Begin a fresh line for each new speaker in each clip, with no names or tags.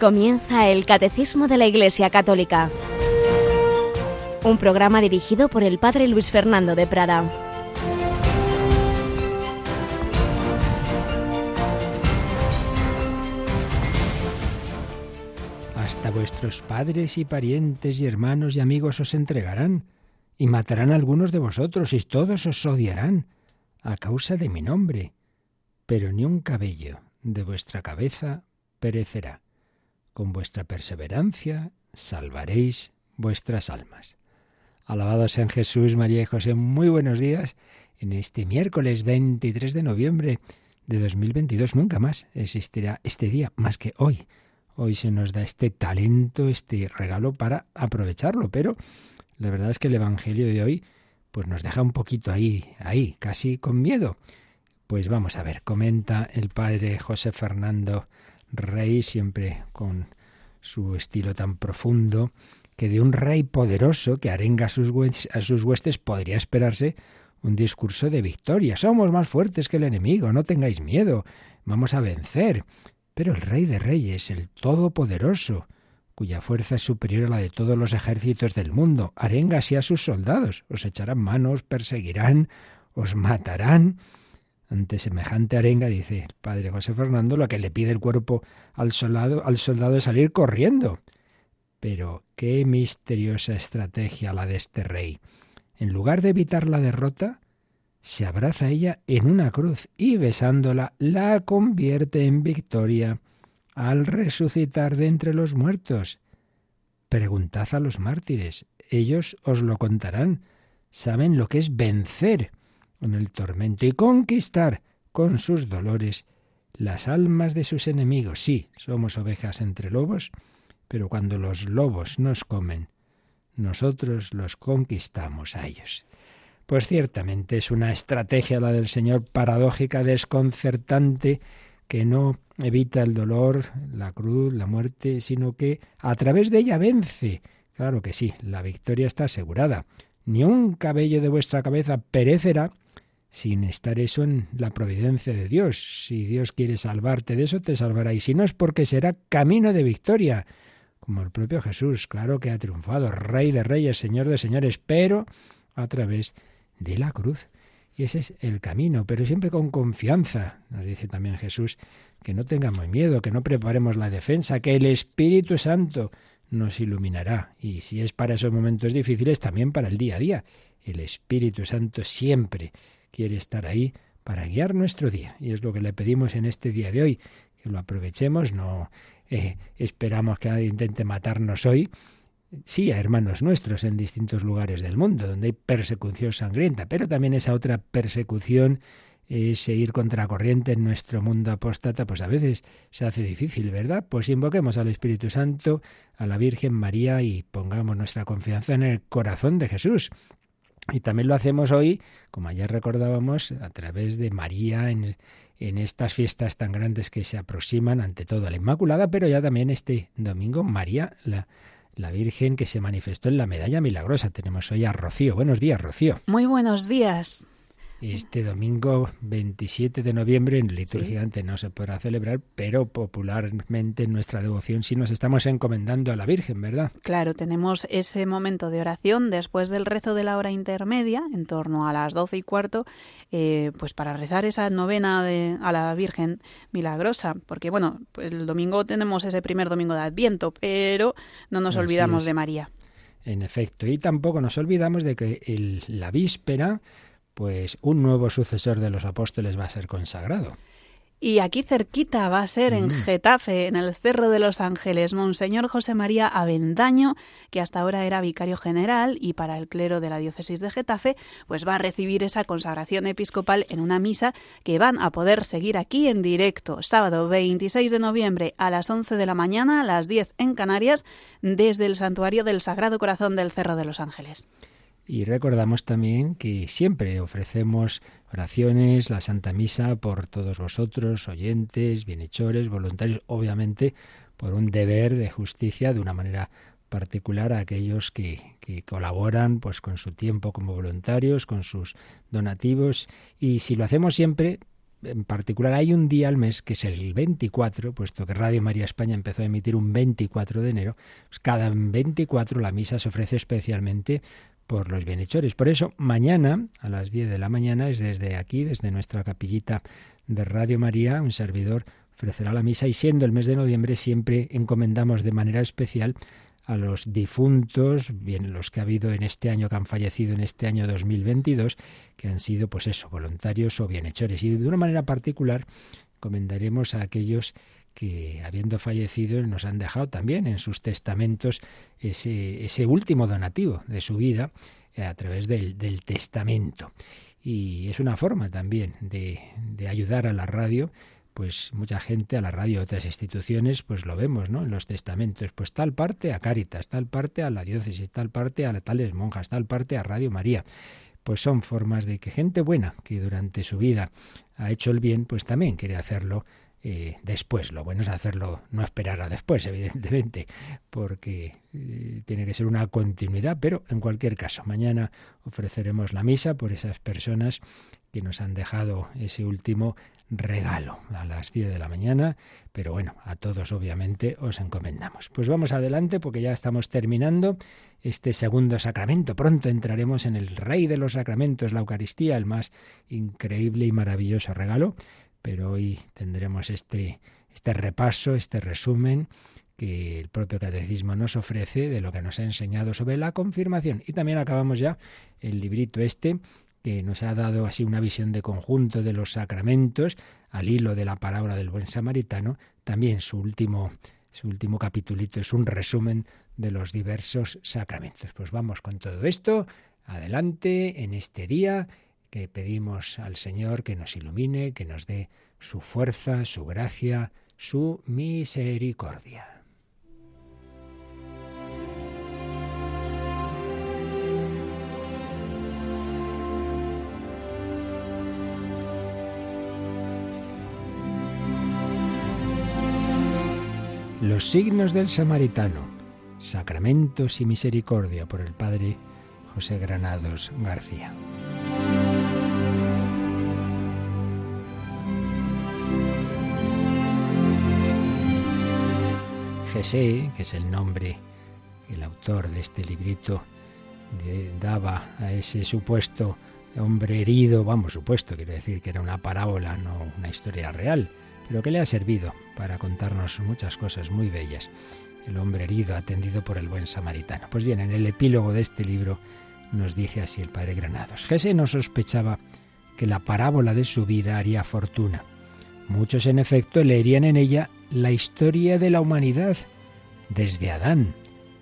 Comienza el Catecismo de la Iglesia Católica, un programa dirigido por el Padre Luis Fernando de Prada.
Hasta vuestros padres y parientes y hermanos y amigos os entregarán, y matarán a algunos de vosotros, y todos os odiarán, a causa de mi nombre. Pero ni un cabello de vuestra cabeza perecerá con vuestra perseverancia salvaréis vuestras almas. Alabados sean Jesús, María y José, muy buenos días en este miércoles 23 de noviembre de 2022. Nunca más existirá este día más que hoy. Hoy se nos da este talento, este regalo para aprovecharlo, pero la verdad es que el Evangelio de hoy pues nos deja un poquito ahí, ahí, casi con miedo. Pues vamos a ver, comenta el padre José Fernando rey, siempre con su estilo tan profundo, que de un rey poderoso que arenga a sus, huestes podría esperarse un discurso de victoria. Somos más fuertes que el enemigo, no tengáis miedo, vamos a vencer. Pero el rey de reyes, el todopoderoso, cuya fuerza es superior a la de todos los ejércitos del mundo, arenga así a sus soldados, os echarán manos, perseguirán, os matarán, ante semejante arenga, dice padre José Fernando, lo que le pide el cuerpo al soldado, al soldado es salir corriendo. Pero qué misteriosa estrategia la de este rey. En lugar de evitar la derrota, se abraza ella en una cruz y besándola la convierte en victoria al resucitar de entre los muertos. Preguntad a los mártires, ellos os lo contarán, saben lo que es vencer en el tormento y conquistar con sus dolores las almas de sus enemigos. Sí, somos ovejas entre lobos, pero cuando los lobos nos comen, nosotros los conquistamos a ellos. Pues ciertamente es una estrategia la del Señor paradójica, desconcertante, que no evita el dolor, la cruz, la muerte, sino que a través de ella vence. Claro que sí, la victoria está asegurada. Ni un cabello de vuestra cabeza perecerá, sin estar eso en la providencia de Dios. Si Dios quiere salvarte de eso, te salvará. Y si no es porque será camino de victoria, como el propio Jesús, claro que ha triunfado, Rey de Reyes, Señor de Señores, pero a través de la cruz. Y ese es el camino, pero siempre con confianza. Nos dice también Jesús que no tengamos miedo, que no preparemos la defensa, que el Espíritu Santo nos iluminará. Y si es para esos momentos difíciles, también para el día a día. El Espíritu Santo siempre quiere estar ahí para guiar nuestro día. Y es lo que le pedimos en este día de hoy, que lo aprovechemos, no eh, esperamos que nadie intente matarnos hoy. Sí, a hermanos nuestros en distintos lugares del mundo, donde hay persecución sangrienta, pero también esa otra persecución, ese ir contracorriente en nuestro mundo apóstata, pues a veces se hace difícil, ¿verdad? Pues invoquemos al Espíritu Santo, a la Virgen María y pongamos nuestra confianza en el corazón de Jesús, y también lo hacemos hoy, como ayer recordábamos, a través de María en, estas fiestas tan grandes que se aproximan, ante todo a la Inmaculada, pero ya también este domingo María, la, la Virgen que se manifestó en la medalla milagrosa. Tenemos hoy a Rocío. Buenos días, Rocío.
Muy buenos días.
Este domingo 27 de noviembre en liturgia no se podrá celebrar, pero popularmente en nuestra devoción sí nos estamos encomendando a la Virgen, ¿verdad?
Claro, tenemos ese momento de oración después del rezo de la hora intermedia, en torno a las doce y cuarto, eh, pues para rezar esa novena de, a la Virgen Milagrosa, porque bueno, el domingo tenemos ese primer domingo de Adviento, pero no nos olvidamos de María.
En efecto, y tampoco nos olvidamos de que el, la víspera pues un nuevo sucesor de los apóstoles va a ser consagrado.
Y aquí cerquita va a ser en mm. Getafe, en el Cerro de los Ángeles, Monseñor José María Avendaño, que hasta ahora era vicario general y para el clero de la diócesis de Getafe, pues va a recibir esa consagración episcopal en una misa que van a poder seguir aquí en directo, sábado 26 de noviembre a las 11 de la mañana, a las 10 en Canarias, desde el Santuario del Sagrado Corazón del Cerro de los Ángeles.
Y recordamos también que siempre ofrecemos oraciones, la Santa Misa por todos vosotros, oyentes, bienhechores, voluntarios, obviamente por un deber de justicia de una manera particular a aquellos que, que, colaboran pues con su tiempo como voluntarios, con sus donativos. Y si lo hacemos siempre en particular hay un día al mes que es el 24, puesto que Radio María España empezó a emitir un 24 de enero, pues cada 24 la misa se ofrece especialmente por los bienhechores. Por eso, mañana a las 10 de la mañana es desde aquí, desde nuestra capillita de Radio María, un servidor ofrecerá la misa y siendo el mes de noviembre siempre encomendamos de manera especial a los difuntos, bien los que ha habido en este año, que han fallecido en este año 2022, que han sido, pues eso, voluntarios o bienhechores. Y de una manera particular, comendaremos a aquellos que, habiendo fallecido, nos han dejado también en sus testamentos ese, ese último donativo de su vida eh, a través del, del, testamento. Y es una forma también de, de ayudar a la radio pues mucha gente a la radio, otras instituciones, pues lo vemos, ¿no? En los testamentos, pues tal parte a Cáritas, tal parte a la diócesis, tal parte a tales monjas, tal parte a Radio María. Pues son formas de que gente buena, que durante su vida ha hecho el bien, pues también quiere hacerlo eh, después. Lo bueno es hacerlo, no esperar a después, evidentemente, porque eh, tiene que ser una continuidad, pero en cualquier caso, mañana ofreceremos la misa por esas personas que nos han dejado ese último regalo a las 10 de la mañana, pero bueno, a todos obviamente os encomendamos. Pues vamos adelante porque ya estamos terminando este segundo sacramento. Pronto entraremos en el rey de los sacramentos, la Eucaristía, el más increíble y maravilloso regalo, pero hoy tendremos este, este repaso, este resumen que el propio catecismo nos ofrece de lo que nos ha enseñado sobre la confirmación. Y también acabamos ya el librito este que nos ha dado así una visión de conjunto de los sacramentos al hilo de la palabra del buen samaritano, también su último su último capitulito es un resumen de los diversos sacramentos. Pues vamos con todo esto, adelante en este día que pedimos al Señor que nos ilumine, que nos dé su fuerza, su gracia, su misericordia. Los signos del samaritano, sacramentos y misericordia por el Padre José Granados García. Jesé, que es el nombre que el autor de este librito daba a ese supuesto hombre herido, vamos, supuesto, quiero decir que era una parábola, no una historia real, pero que le ha servido para contarnos muchas cosas muy bellas. El hombre herido atendido por el buen samaritano. Pues bien, en el epílogo de este libro nos dice así el padre Granados. Jesé no sospechaba que la parábola de su vida haría fortuna. Muchos en efecto leerían en ella la historia de la humanidad, desde Adán,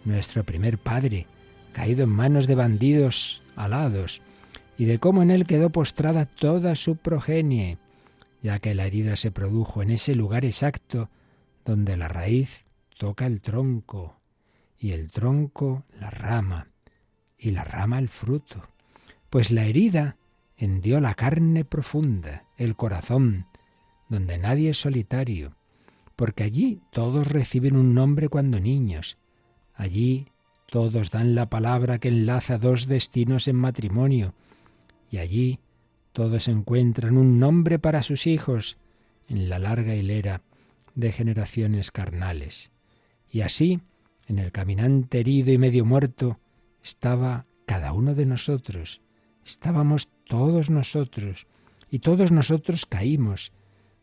nuestro primer padre, caído en manos de bandidos alados, y de cómo en él quedó postrada toda su progenie, ya que la herida se produjo en ese lugar exacto donde la raíz toca el tronco y el tronco la rama y la rama el fruto. Pues la herida hendió la carne profunda, el corazón, donde nadie es solitario, porque allí todos reciben un nombre cuando niños, allí todos dan la palabra que enlaza dos destinos en matrimonio, y allí todos encuentran un nombre para sus hijos en la larga hilera de generaciones carnales. Y así, en el caminante herido y medio muerto, estaba cada uno de nosotros, estábamos todos nosotros, y todos nosotros caímos,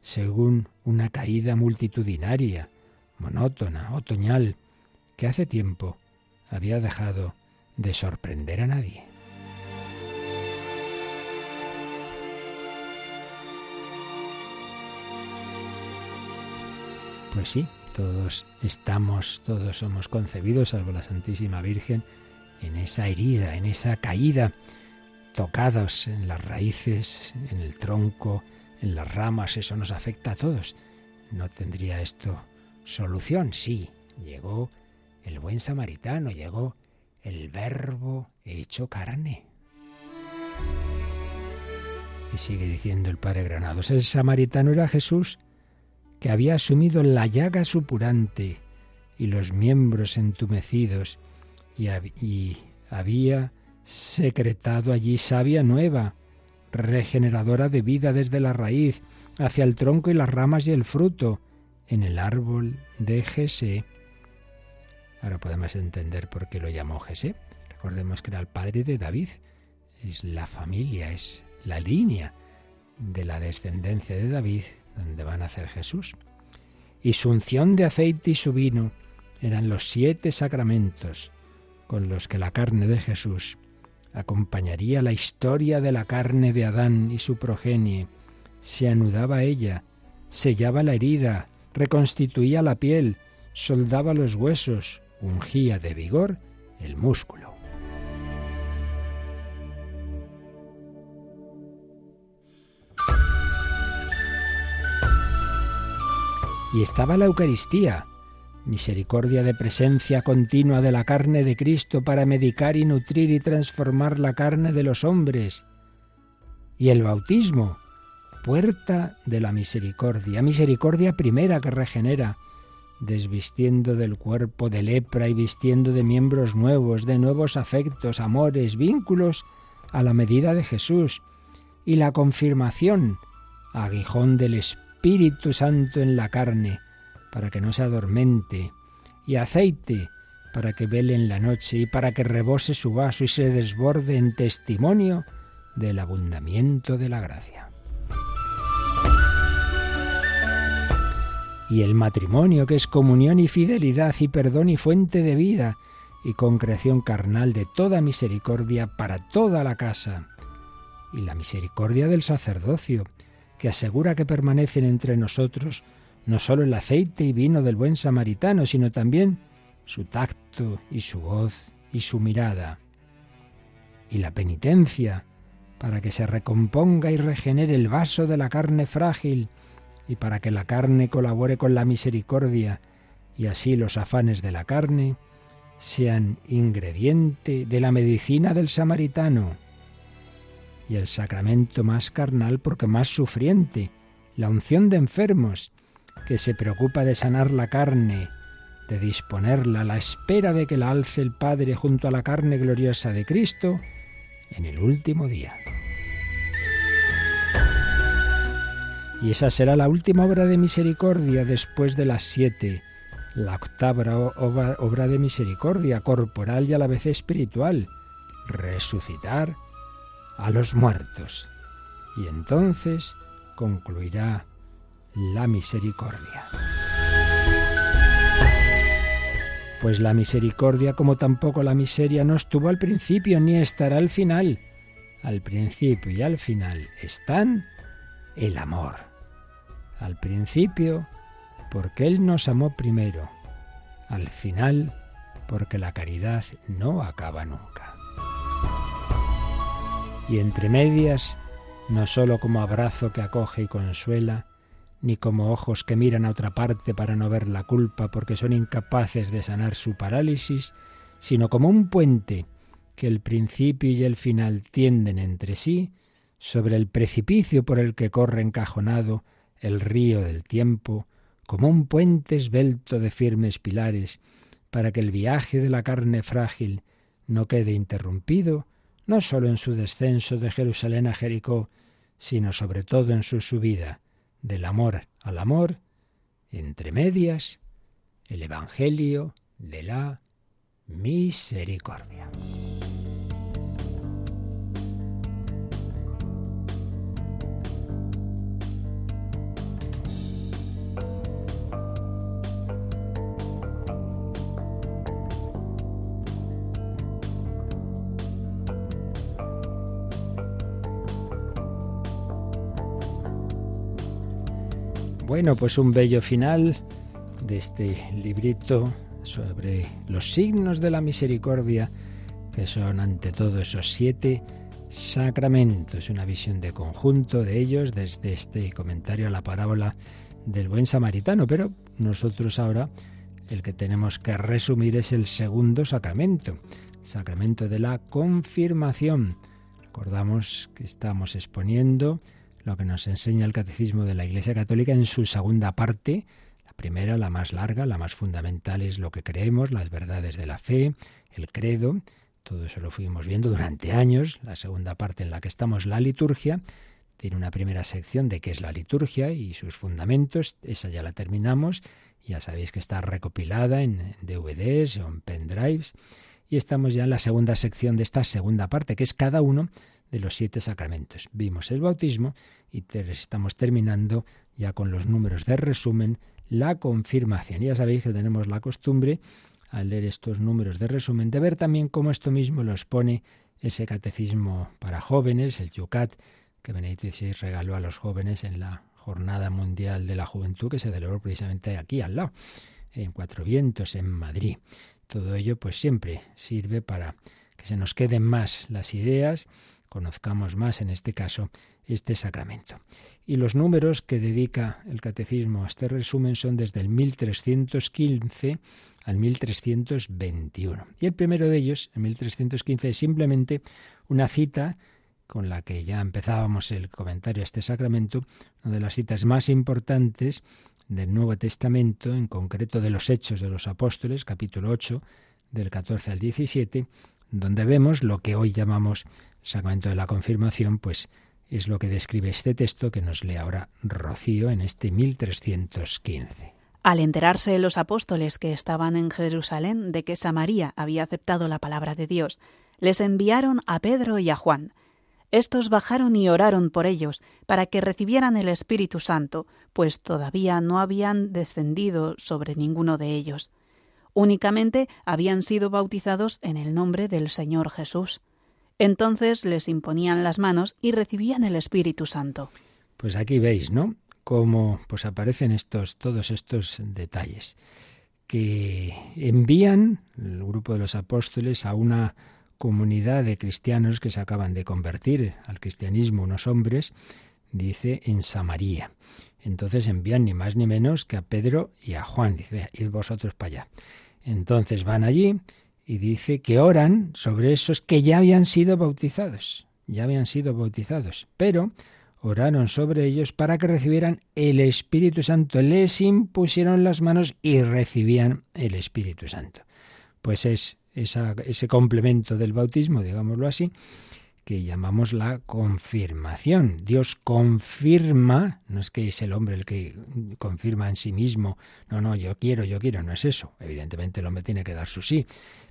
según una caída multitudinaria, monótona, otoñal, que hace tiempo había dejado de sorprender a nadie. Pues sí, todos estamos, todos somos concebidos, salvo la Santísima Virgen, en esa herida, en esa caída, tocados en las raíces, en el tronco, en las ramas, eso nos afecta a todos. ¿No tendría esto solución? Sí, llegó el buen samaritano, llegó el verbo hecho carne. Y sigue diciendo el padre Granados, el samaritano era Jesús, que había asumido la llaga supurante y los miembros entumecidos y, y había secretado allí savia nueva, regeneradora de vida desde la raíz, hacia el tronco y las ramas y el fruto, en el árbol de Jesé. Ahora podemos entender por qué lo llamó Jesé. Recordemos que era el padre de David. Es la familia, es la línea de la descendencia de David donde va a nacer Jesús. Y su unción de aceite y su vino eran los siete sacramentos con los que la carne de Jesús acompañaría la historia de la carne de Adán y su progenie, se anudaba ella, sellaba la herida, reconstituía la piel, soldaba los huesos, ungía de vigor el músculo. Y estaba la Eucaristía, misericordia de presencia continua de la carne de Cristo para medicar y nutrir y transformar la carne de los hombres. Y el bautismo, puerta de la misericordia, misericordia primera que regenera, desvistiendo del cuerpo de lepra y vistiendo de miembros nuevos, de nuevos afectos, amores, vínculos, a la medida de Jesús, y la confirmación, aguijón del Espíritu Santo en la carne, para que no se adormente, y aceite para que vele en la noche y para que rebose su vaso y se desborde en testimonio del abundamiento de la gracia. Y el matrimonio, que es comunión y fidelidad y perdón y fuente de vida y concreción carnal de toda misericordia para toda la casa. Y la misericordia del sacerdocio, que asegura que permanecen entre nosotros no solo el aceite y vino del buen samaritano, sino también su tacto y su voz y su mirada. Y la penitencia, para que se recomponga y regenere el vaso de la carne frágil, y para que la carne colabore con la misericordia, y así los afanes de la carne sean ingrediente de la medicina del samaritano, y el sacramento más carnal porque más sufriente, la unción de enfermos, que se preocupa de sanar la carne, de disponerla a la espera de que la alce el Padre junto a la carne gloriosa de Cristo en el último día. Y esa será la última obra de misericordia después de las siete, la octava obra de misericordia corporal y a la vez espiritual, resucitar a los muertos. Y entonces concluirá la misericordia. Pues la misericordia, como tampoco la miseria, no estuvo al principio ni estará al final. Al principio y al final están el amor. Al principio, porque Él nos amó primero. Al final, porque la caridad no acaba nunca. Y entre medias, no sólo como abrazo que acoge y consuela, ni como ojos que miran a otra parte para no ver la culpa porque son incapaces de sanar su parálisis, sino como un puente que el principio y el final tienden entre sí sobre el precipicio por el que corre encajonado el río del tiempo, como un puente esbelto de firmes pilares, para que el viaje de la carne frágil no quede interrumpido, no sólo en su descenso de Jerusalén a Jericó, sino sobre todo en su subida, del amor al amor, entre medias, el Evangelio de la misericordia. Bueno, pues un bello final de este librito sobre los signos de la misericordia, que son ante todo esos siete sacramentos, una visión de conjunto de ellos desde este comentario a la parábola del buen samaritano, pero nosotros ahora el que tenemos que resumir es el segundo sacramento, sacramento de la confirmación. Recordamos que estamos exponiendo lo que nos enseña el Catecismo de la Iglesia Católica en su segunda parte. La primera, la más larga, la más fundamental es lo que creemos, las verdades de la fe, el credo. Todo eso lo fuimos viendo durante años. La segunda parte en la que estamos, la liturgia, tiene una primera sección de qué es la liturgia y sus fundamentos, esa ya la terminamos, ya sabéis que está recopilada en DVDs o en pendrives, y estamos ya en la segunda sección de esta segunda parte, que es cada uno de los siete sacramentos. Vimos el bautismo y estamos terminando ya con los números de resumen, la confirmación. Ya sabéis que tenemos la costumbre, al leer estos números de resumen, de ver también cómo esto mismo los pone ese catecismo para jóvenes, el Yucat, que Benedicto XVI regaló a los jóvenes en la Jornada Mundial de la Juventud que se celebró precisamente aquí al lado, en Cuatro Vientos, en Madrid. Todo ello pues siempre sirve para que se nos queden más las ideas, conozcamos más en este caso este sacramento. Y los números que dedica el catecismo a este resumen son desde el 1315 al 1321. Y el primero de ellos, el 1315, es simplemente una cita con la que ya empezábamos el comentario a este sacramento, una de las citas más importantes del Nuevo Testamento, en concreto de los Hechos de los Apóstoles, capítulo 8, del 14 al 17, donde vemos lo que hoy llamamos sacramento de la confirmación, pues es lo que describe este texto que nos lee ahora Rocío en este 1315.
Al enterarse los apóstoles que estaban en Jerusalén de que Samaría había aceptado la palabra de Dios, les enviaron a Pedro y a Juan. Estos bajaron y oraron por ellos para que recibieran el Espíritu Santo, pues todavía no habían descendido sobre ninguno de ellos. Únicamente habían sido bautizados en el nombre del Señor Jesús. Entonces les imponían las manos y recibían el Espíritu Santo.
Pues aquí veis, ¿no? Cómo pues aparecen estos todos estos detalles que envían el grupo de los apóstoles a una comunidad de cristianos que se acaban de convertir al cristianismo, unos hombres, dice en Samaria. Entonces envían ni más ni menos que a Pedro y a Juan, dice, id vosotros para allá. Entonces van allí, y dice que oran sobre esos que ya habían sido bautizados, ya habían sido bautizados, pero oraron sobre ellos para que recibieran el Espíritu Santo, les impusieron las manos y recibían el Espíritu Santo. Pues es ese complemento del bautismo, digámoslo así, que llamamos la confirmación. Dios confirma, no es que es el hombre el que confirma en sí mismo, no, no, yo quiero, yo quiero, no es eso. Evidentemente el hombre tiene que dar su sí,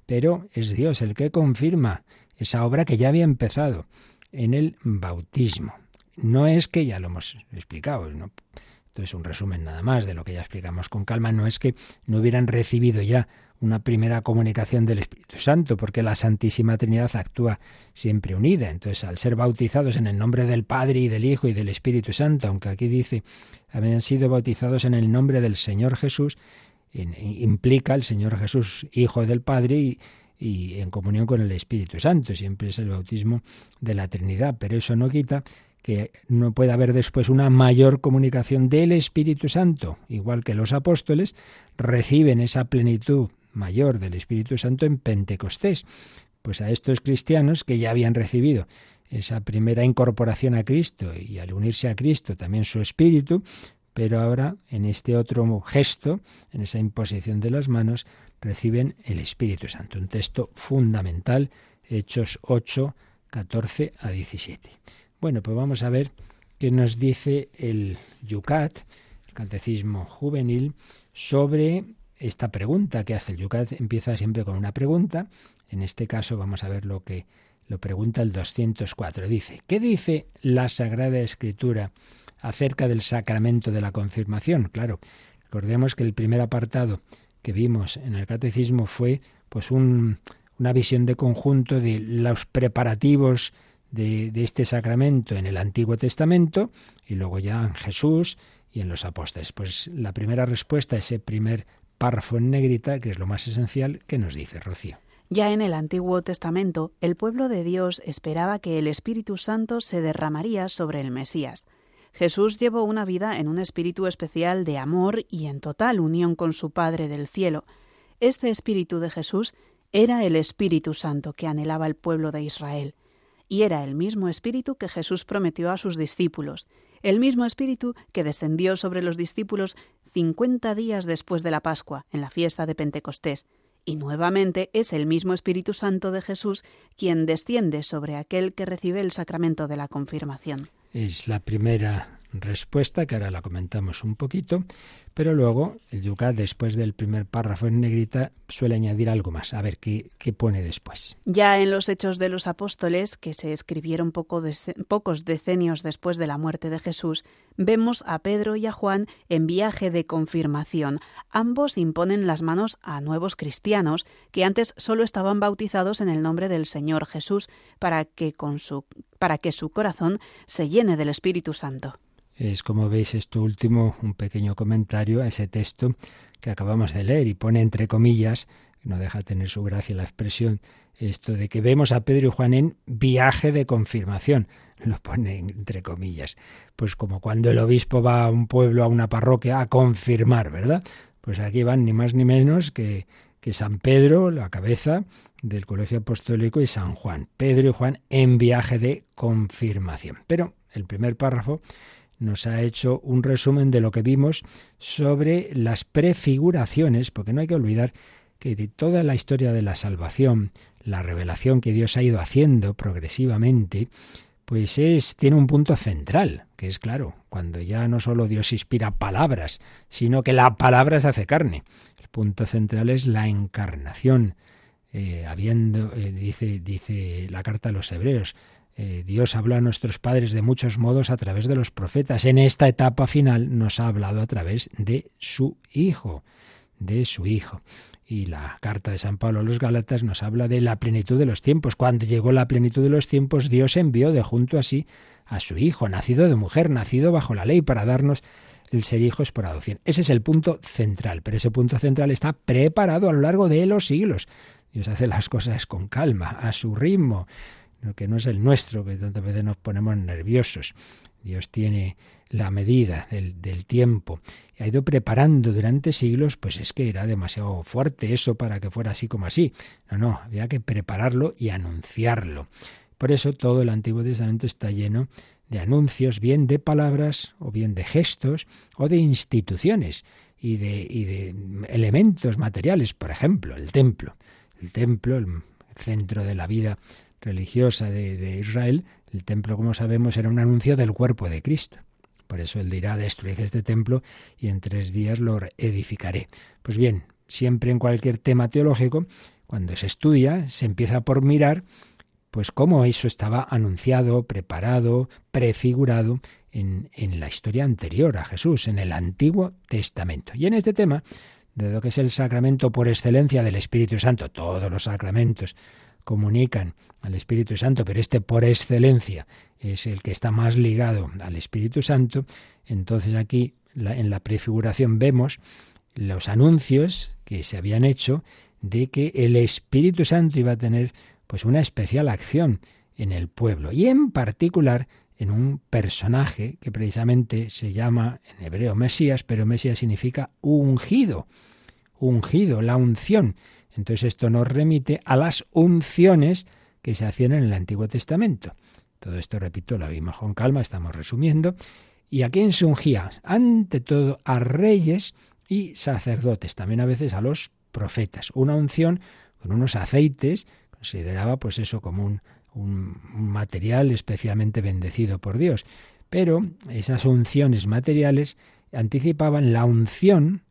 pero es Dios el que confirma esa obra que ya había empezado en el bautismo. No es que ya lo hemos explicado, ¿no? Esto es un resumen nada más de lo que ya explicamos con calma, no es que no hubieran recibido ya una primera comunicación del Espíritu Santo, porque la Santísima Trinidad actúa siempre unida. Entonces, al ser bautizados en el nombre del Padre y del Hijo y del Espíritu Santo, aunque aquí dice, habían sido bautizados en el nombre del Señor Jesús, implica el Señor Jesús, Hijo del Padre, y, y en comunión con el Espíritu Santo. Siempre es el bautismo de la Trinidad, pero eso no quita que no pueda haber después una mayor comunicación del Espíritu Santo, igual que los apóstoles reciben esa plenitud mayor del Espíritu Santo en Pentecostés. Pues a estos cristianos que ya habían recibido esa primera incorporación a Cristo y al unirse a Cristo también su espíritu, pero ahora en este otro gesto, en esa imposición de las manos, reciben el Espíritu Santo. Un texto fundamental, Hechos 8, 14 a 17. Bueno, pues vamos a ver qué nos dice el Yucat, el Catecismo Juvenil, sobre esta pregunta que hace el Yucat. Empieza siempre con una pregunta. En este caso vamos a ver lo que lo pregunta el 204. Dice, ¿qué dice la Sagrada Escritura? Acerca del sacramento de la confirmación. Claro, recordemos que el primer apartado que vimos en el catecismo fue pues una visión de conjunto de los preparativos de, de, este sacramento en el Antiguo Testamento y luego ya en Jesús y en los apóstoles. Pues la primera respuesta, ese primer párrafo en negrita, que es lo más esencial, que nos dice Rocío.
Ya en el Antiguo Testamento, el pueblo de Dios esperaba que el Espíritu Santo se derramaría sobre el Mesías. Jesús llevó una vida en un espíritu especial de amor y en total unión con su Padre del cielo. Este espíritu de Jesús era el Espíritu Santo que anhelaba el pueblo de Israel. Y era el mismo espíritu que Jesús prometió a sus discípulos, el mismo espíritu que descendió sobre los discípulos cincuenta días después de la Pascua, en la fiesta de Pentecostés, y nuevamente es el mismo Espíritu Santo de Jesús quien desciende sobre aquel que recibe el sacramento de la confirmación.
Es la primera respuesta, que ahora la comentamos un poquito, pero luego el Yucat, después del primer párrafo en negrita, suele añadir algo más. A ver qué, qué pone después.
Ya en los Hechos de los Apóstoles, que se escribieron poco pocos decenios después de la muerte de Jesús, vemos a Pedro y a Juan en viaje de confirmación. Ambos imponen las manos a nuevos cristianos que antes solo estaban bautizados en el nombre del Señor Jesús para que, con su, para que su corazón se llene del Espíritu Santo.
Es como veis esto último, un pequeño comentario a ese texto que acabamos de leer y pone entre comillas, no deja tener su gracia la expresión, esto de que vemos a Pedro y Juan en viaje de confirmación, lo pone entre comillas, pues como cuando el obispo va a un pueblo, a una parroquia, a confirmar, ¿verdad? Pues aquí van ni más ni menos que, que San Pedro, la cabeza del Colegio Apostólico, y San Juan. Pedro y Juan en viaje de confirmación. Pero el primer párrafo nos ha hecho un resumen de lo que vimos sobre las prefiguraciones, porque no hay que olvidar que de toda la historia de la salvación, la revelación que Dios ha ido haciendo progresivamente, pues es tiene un punto central, que es claro, cuando ya no solo Dios inspira palabras, sino que la palabra se hace carne. El punto central es la encarnación. Eh, habiendo, eh, dice, dice la carta a los hebreos, eh, Dios habló a nuestros padres de muchos modos a través de los profetas. En esta etapa final nos ha hablado a través de su Hijo, de su Hijo. Y la carta de San Pablo a los Gálatas nos habla de la plenitud de los tiempos. Cuando llegó la plenitud de los tiempos, Dios envió de junto a sí a su Hijo, nacido de mujer, nacido bajo la ley, para darnos el ser hijos por. Ese es el punto central, pero ese punto central está preparado a lo largo de los siglos. Dios hace las cosas con calma, a su ritmo que no es el nuestro, que tantas veces nos ponemos nerviosos. Dios tiene la medida del, del, tiempo. Y ha ido preparando durante siglos, pues es que era demasiado fuerte eso para que fuera así como así. No, no, había que prepararlo y anunciarlo. Por eso todo el Antiguo Testamento está lleno de anuncios, bien de palabras, o bien de gestos, o de instituciones, y de, y de elementos materiales, por ejemplo, el templo. El templo, el centro de la vida religiosa de, Israel, el templo, como sabemos, era un anuncio del cuerpo de Cristo. Por eso él dirá, destruid este templo y en tres días lo edificaré. Pues bien, siempre en cualquier tema teológico, cuando se estudia, se empieza por mirar pues cómo eso estaba anunciado, preparado, prefigurado en, en, la historia anterior a Jesús, en el Antiguo Testamento. Y en este tema, de lo que es el sacramento por excelencia del Espíritu Santo, todos los sacramentos comunican al Espíritu Santo, pero este por excelencia es el que está más ligado al Espíritu Santo, entonces aquí en la prefiguración vemos los anuncios que se habían hecho de que el Espíritu Santo iba a tener pues una especial acción en el pueblo y en particular en un personaje que precisamente se llama en hebreo Mesías, pero Mesías significa ungido, ungido, la unción. Entonces esto nos remite a las unciones que se hacían en el Antiguo Testamento. Todo esto, repito, lo vimos con calma, estamos resumiendo. ¿Y a quién se ungía? Ante todo a reyes y sacerdotes, también a veces a los profetas. Una unción con unos aceites, consideraba pues eso como un, un material especialmente bendecido por Dios. Pero esas unciones materiales anticipaban la unción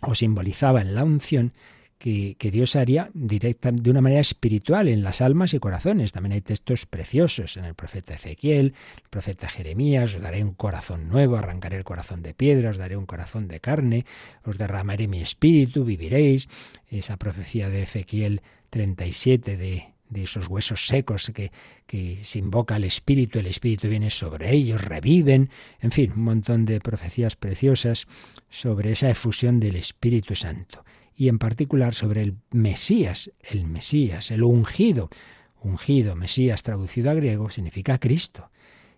o simbolizaban la unción que, Dios haría directa, de una manera espiritual en las almas y corazones. También hay textos preciosos en el profeta Ezequiel, el profeta Jeremías, os daré un corazón nuevo, arrancaré el corazón de piedra, os daré un corazón de carne, os derramaré mi espíritu, viviréis. Esa profecía de Ezequiel 37 de, de esos huesos secos que, que se invoca el Espíritu, el Espíritu viene sobre ellos, reviven, en fin, un montón de profecías preciosas sobre esa efusión del Espíritu Santo y en particular sobre el Mesías, el Mesías, el ungido. Ungido, Mesías traducido a griego, significa Cristo.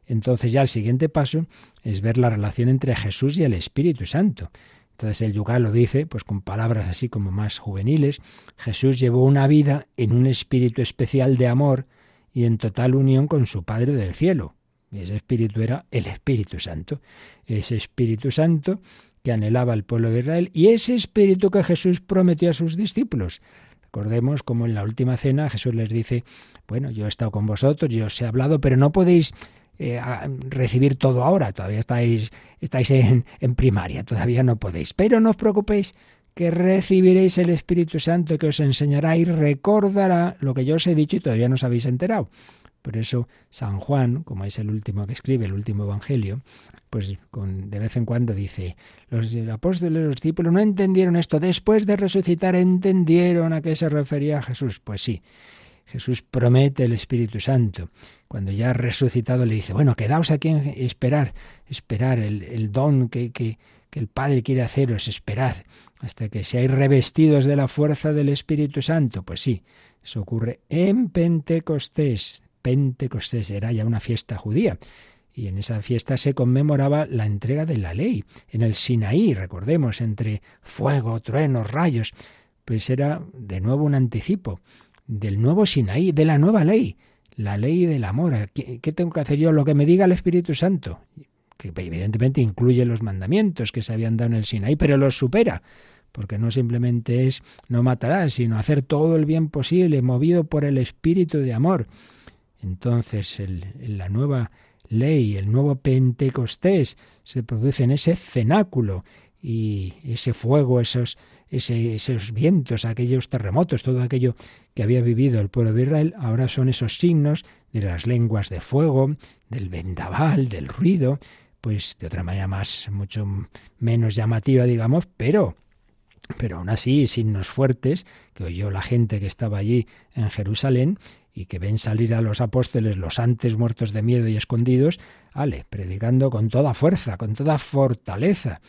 Entonces ya el siguiente paso es ver la relación entre Jesús y el Espíritu Santo. Entonces el yugal lo dice, pues con palabras así como más juveniles, Jesús llevó una vida en un espíritu especial de amor y en total unión con su Padre del cielo. Y ese espíritu era el Espíritu Santo. Ese Espíritu Santo que anhelaba el pueblo de Israel y ese espíritu que Jesús prometió a sus discípulos. Recordemos como en la última cena Jesús les dice, bueno, yo he estado con vosotros, yo os he hablado, pero no podéis eh, recibir todo ahora, todavía estáis, estáis en, en primaria, todavía no podéis. Pero no os preocupéis, que recibiréis el Espíritu Santo que os enseñará y recordará lo que yo os he dicho y todavía no os habéis enterado. Por eso San Juan, como es el último que escribe, el último Evangelio, pues con, de vez en cuando dice, los apóstoles, los discípulos no entendieron esto, después de resucitar entendieron a qué se refería Jesús. Pues sí, Jesús promete el Espíritu Santo. Cuando ya ha resucitado le dice, bueno, quedaos aquí en esperar, esperar el, don que, que, que el Padre quiere haceros, esperad hasta que seáis revestidos de la fuerza del Espíritu Santo. Pues sí, eso ocurre en Pentecostés. Pentecostés era ya una fiesta judía. Y en esa fiesta se conmemoraba la entrega de la ley. En el Sinaí, recordemos, entre fuego, truenos, rayos, pues era de nuevo un anticipo del nuevo Sinaí, de la nueva ley, la ley del amor. ¿Qué, ¿Qué, tengo que hacer yo? Lo que me diga el Espíritu Santo que evidentemente incluye los mandamientos que se habían dado en el Sinaí, pero los supera, porque no simplemente es no matarás, sino hacer todo el bien posible, movido por el espíritu de amor. Entonces, el, la nueva ley, el nuevo Pentecostés, se produce en ese cenáculo y ese fuego, esos, esos vientos, aquellos terremotos, todo aquello que había vivido el pueblo de Israel, ahora son esos signos de las lenguas de fuego, del vendaval, del ruido, pues de otra manera más, mucho menos llamativa, digamos, pero pero aún así signos fuertes que oyó la gente que estaba allí en Jerusalén y que ven salir a los apóstoles los antes muertos de miedo y escondidos, ale, predicando con toda fuerza, con toda fortaleza,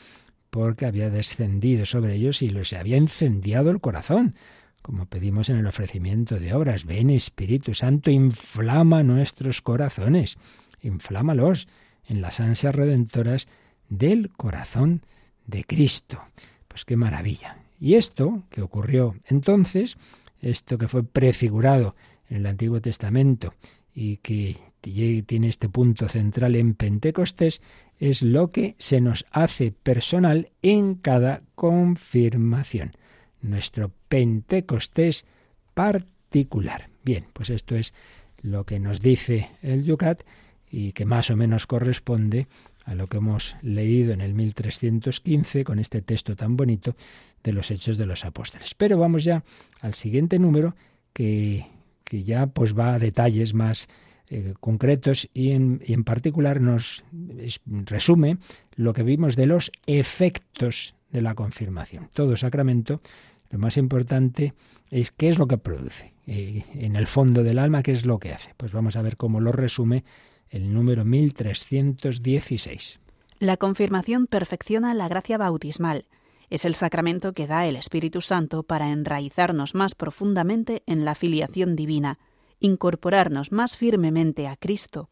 porque había descendido sobre ellos y les había incendiado el corazón, como pedimos en el ofrecimiento de obras. Ven Espíritu Santo, inflama nuestros corazones, inflámalos en las ansias redentoras del corazón de Cristo. Pues qué maravilla. Y esto que ocurrió entonces, esto que fue prefigurado en el Antiguo Testamento y que tiene este punto central en Pentecostés, es lo que se nos hace personal en cada confirmación. Nuestro Pentecostés particular. Bien, pues esto es lo que nos dice el Yucat y que más o menos corresponde a lo que hemos leído en el 1315 con este texto tan bonito de los Hechos de los Apóstoles. Pero vamos ya al siguiente número que, que ya pues va a detalles más eh, concretos y en, en, particular nos resume lo que vimos de los efectos de la confirmación. Todo sacramento, lo más importante es qué es lo que produce. Eh, en el fondo del alma, qué es lo que hace. Pues vamos a ver cómo lo resume el número 1316.
La confirmación perfecciona la gracia bautismal. Es el sacramento que da el Espíritu Santo para enraizarnos más profundamente en la filiación divina, incorporarnos más firmemente a Cristo,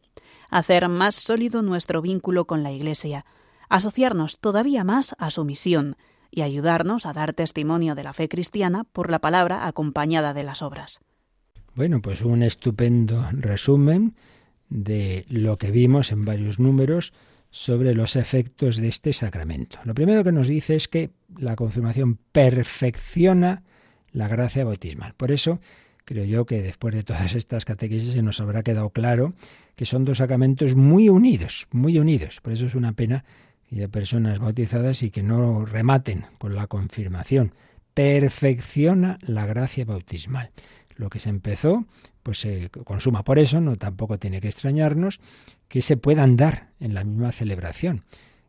hacer más sólido nuestro vínculo con la Iglesia, asociarnos todavía más a su misión y ayudarnos a dar testimonio de la fe cristiana por la palabra acompañada de las obras.
Bueno, pues un estupendo resumen de lo que vimos en varios números sobre los efectos de este sacramento. Lo primero que nos dice es que la confirmación perfecciona la gracia bautismal. Por eso creo yo que después de todas estas catequesis se nos habrá quedado claro que son dos sacramentos muy unidos, muy unidos. Por eso es una pena que haya personas bautizadas y que no rematen con la confirmación. Perfecciona la gracia bautismal. Lo que se empezó pues se consuma. Por eso no tampoco tiene que extrañarnos que se puedan dar en la misma celebración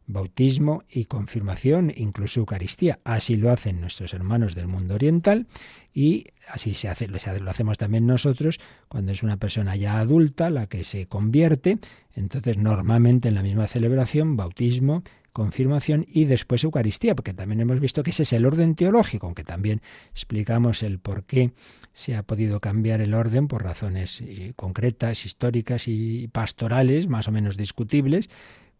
bautismo y confirmación, incluso Eucaristía. Así lo hacen nuestros hermanos del mundo oriental y así se hace, lo hacemos también nosotros cuando es una persona ya adulta la que se convierte. Entonces, normalmente en la misma celebración, bautismo, confirmación y después Eucaristía, porque también hemos visto que ese es el orden teológico, aunque también explicamos el por qué se ha podido cambiar el orden por razones eh, concretas, históricas y pastorales, más o menos discutibles,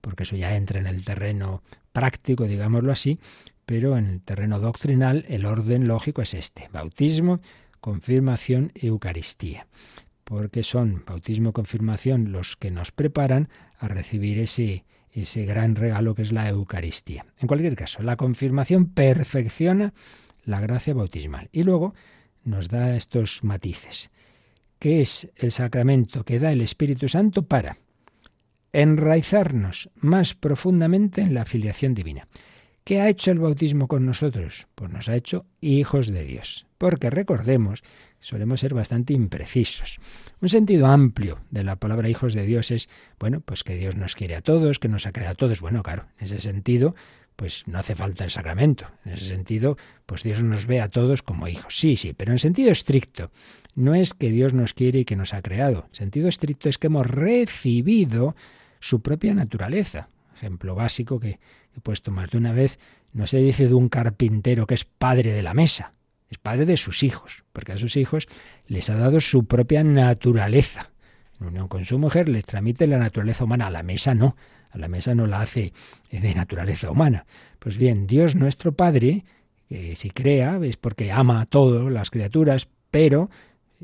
porque eso ya entra en el terreno práctico, digámoslo así, pero en el terreno doctrinal el orden lógico es este, bautismo, confirmación Eucaristía, porque son bautismo y confirmación los que nos preparan a recibir ese ese gran regalo que es la Eucaristía. En cualquier caso, la confirmación perfecciona la gracia bautismal y luego nos da estos matices. ¿Qué es el sacramento que da el Espíritu Santo para enraizarnos más profundamente en la filiación divina. ¿Qué ha hecho el bautismo con nosotros? Pues nos ha hecho hijos de Dios. Porque recordemos, solemos ser bastante imprecisos. Un sentido amplio de la palabra hijos de Dios es, bueno, pues que Dios nos quiere a todos, que nos ha creado a todos. Bueno, claro, en ese sentido, pues no hace falta el sacramento. En ese sentido, pues Dios nos ve a todos como hijos. Sí, sí, pero en sentido estricto, no es que Dios nos quiere y que nos ha creado. En sentido estricto es que hemos recibido su propia naturaleza. Ejemplo básico que he puesto más de una vez, no se dice de un carpintero que es padre de la mesa, es padre de sus hijos, porque a sus hijos les ha dado su propia naturaleza. En unión con su mujer les transmite la naturaleza humana, a la mesa no, a la mesa no la hace de naturaleza humana. Pues bien, Dios nuestro Padre, que si crea, es porque ama a todas las criaturas, pero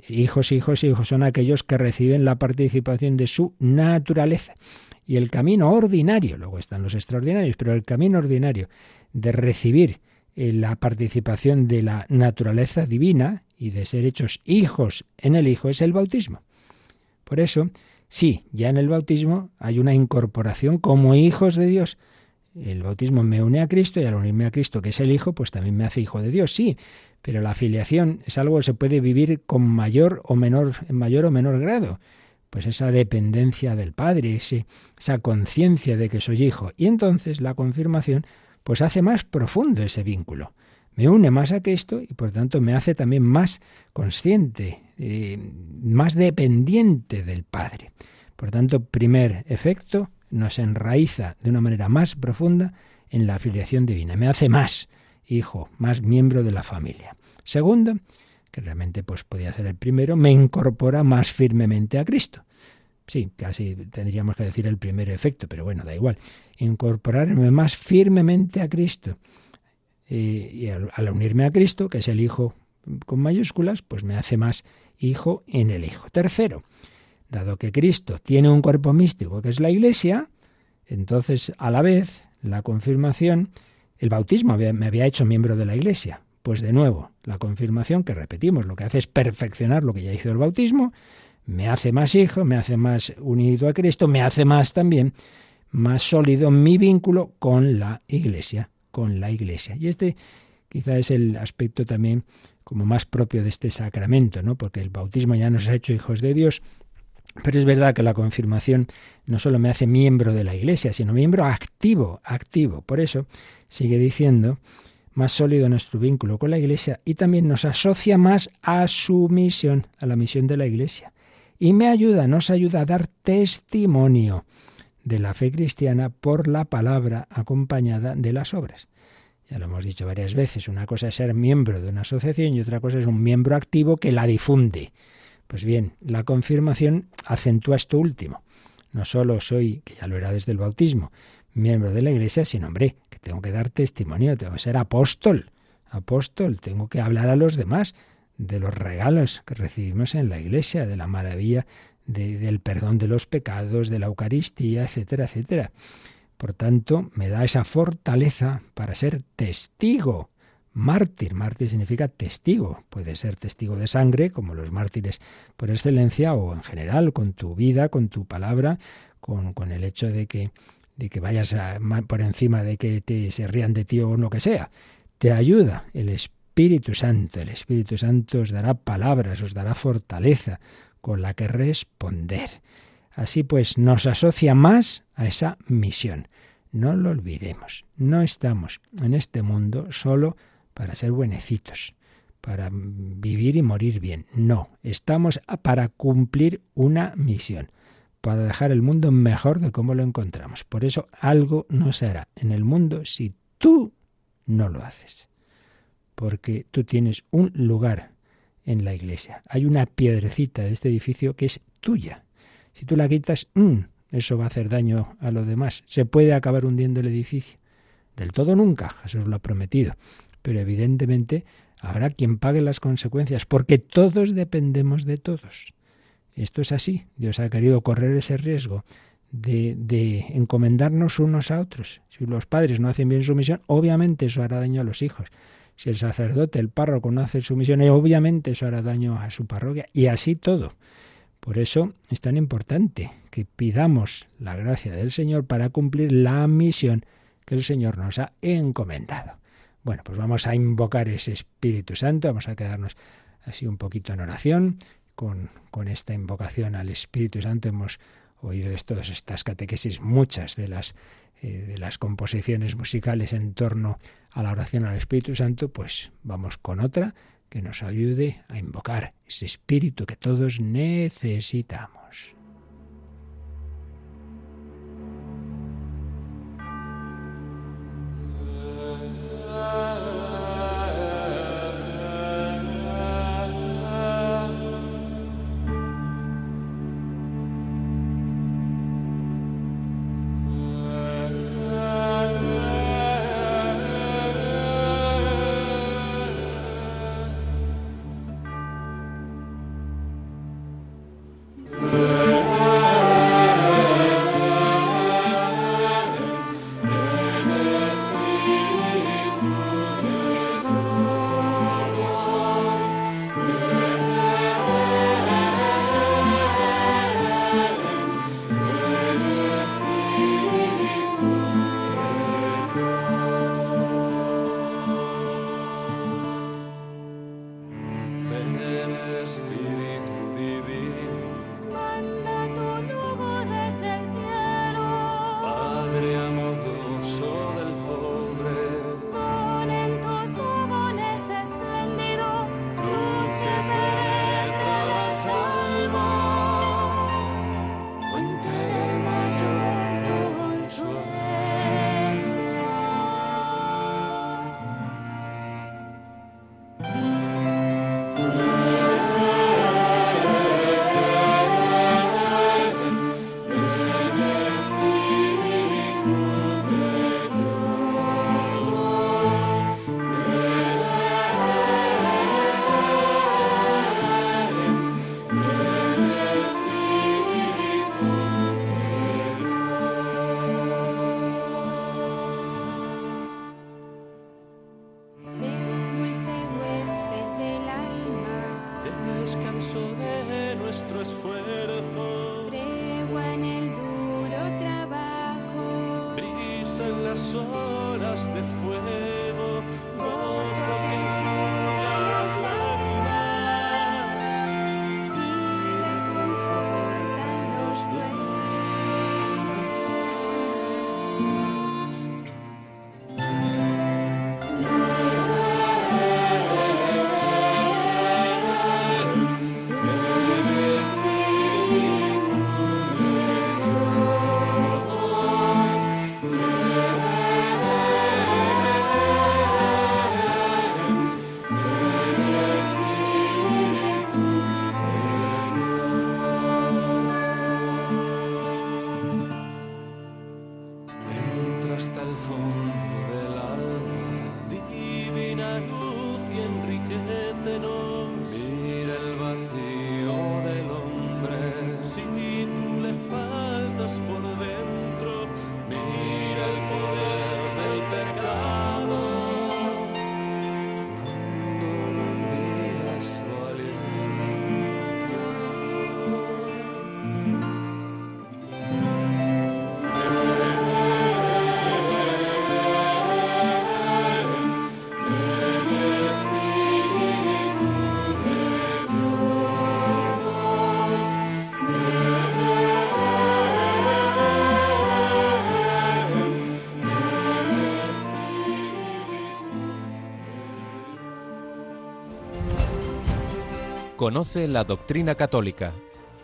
hijos, hijos, hijos son aquellos que reciben la participación de su naturaleza. Y el camino ordinario, luego están los extraordinarios, pero el camino ordinario de recibir la participación de la naturaleza divina y de ser hechos hijos en el Hijo es el bautismo. Por eso, sí, ya en el bautismo hay una incorporación como hijos de Dios. El bautismo me une a Cristo y al unirme a Cristo, que es el Hijo, pues también me hace hijo de Dios, sí, pero la filiación es algo que se puede vivir con mayor o menor, en mayor o menor grado pues esa dependencia del Padre, esa conciencia de que soy hijo. Y entonces la confirmación pues hace más profundo ese vínculo. Me une más a Cristo y por tanto me hace también más consciente, eh, más dependiente del Padre. Por tanto, primer efecto, nos enraiza de una manera más profunda en la afiliación divina. Me hace más hijo, más miembro de la familia. Segundo, que realmente pues podía ser el primero, me incorpora más firmemente a Cristo. Sí, casi tendríamos que decir el primer efecto, pero bueno, da igual. Incorporarme más firmemente a Cristo. y al, al, unirme a Cristo, que es el Hijo con mayúsculas, pues me hace más Hijo en el Hijo. Tercero, dado que Cristo tiene un cuerpo místico que es la Iglesia, entonces a la vez la confirmación, el bautismo me había hecho miembro de la Iglesia. Pues de nuevo, la confirmación, que repetimos, lo que hace es perfeccionar lo que ya hizo el bautismo, me hace más hijo, me hace más unido a Cristo, me hace más también, más sólido mi vínculo con la Iglesia, con la Iglesia. Y este quizá es el aspecto también como más propio de este sacramento, ¿no? Porque el bautismo ya nos ha hecho hijos de Dios, pero es verdad que la confirmación no solo me hace miembro de la Iglesia, sino miembro activo, activo. Por eso sigue diciendo más sólido nuestro vínculo con la Iglesia y también nos asocia más a su misión, a la misión de la Iglesia. Y me ayuda, nos ayuda a dar testimonio de la fe cristiana por la palabra acompañada de las obras. Ya lo hemos dicho varias veces, una cosa es ser miembro de una asociación y otra cosa es un miembro activo que la difunde. Pues bien, la confirmación acentúa esto último. No solo soy, que ya lo era desde el bautismo, miembro de la Iglesia, sino, hombre, que tengo que dar testimonio, tengo que ser apóstol, apóstol, tengo que hablar a los demás de los regalos que recibimos en la Iglesia, de la maravilla del perdón de los pecados, de la Eucaristía, etcétera, etcétera. Por tanto, me da esa fortaleza para ser testigo. Mártir, mártir significa testigo. Puede ser testigo de sangre, como los mártires por excelencia, o en general, con tu vida, con tu palabra, con, con el hecho de que de que vayas por encima de que te, se rían de ti o lo que sea. Te ayuda el Espíritu Santo. El Espíritu Santo os dará palabras, os dará fortaleza con la que responder. Así pues, nos asocia más a esa misión. No lo olvidemos. No estamos en este mundo solo para ser buenecitos, para vivir y morir bien. No, estamos para cumplir una misión para dejar el mundo mejor de cómo lo encontramos. Por eso algo no se hará en el mundo si tú no lo haces. Porque tú tienes un lugar en la iglesia. Hay una piedrecita de este edificio que es tuya. Si tú la quitas, mm, eso va a hacer daño a los demás. Se puede acabar hundiendo el edificio. Del todo nunca, Jesús lo ha prometido. Pero evidentemente habrá quien pague las consecuencias, porque todos dependemos de todos. Esto es así. Dios ha querido correr ese riesgo de, de, encomendarnos unos a otros. Si los padres no hacen bien su misión, obviamente eso hará daño a los hijos. Si el sacerdote, el párroco no hace su misión, obviamente eso hará daño a su parroquia. Y así todo. Por eso es tan importante que pidamos la gracia del Señor para cumplir la misión que el Señor nos ha encomendado. Bueno, pues vamos a invocar ese Espíritu Santo, vamos a quedarnos así un poquito en oración. Con, con esta invocación al Espíritu Santo hemos oído de todas estas catequesis, muchas de las, eh, de las composiciones musicales en torno a la oración al Espíritu Santo, pues vamos con otra que nos ayude a invocar ese Espíritu que todos necesitamos.
peso de nuestro esfuerzo.
Tregua en el duro trabajo.
Brisa en las horas de fuego
Conoce la doctrina católica.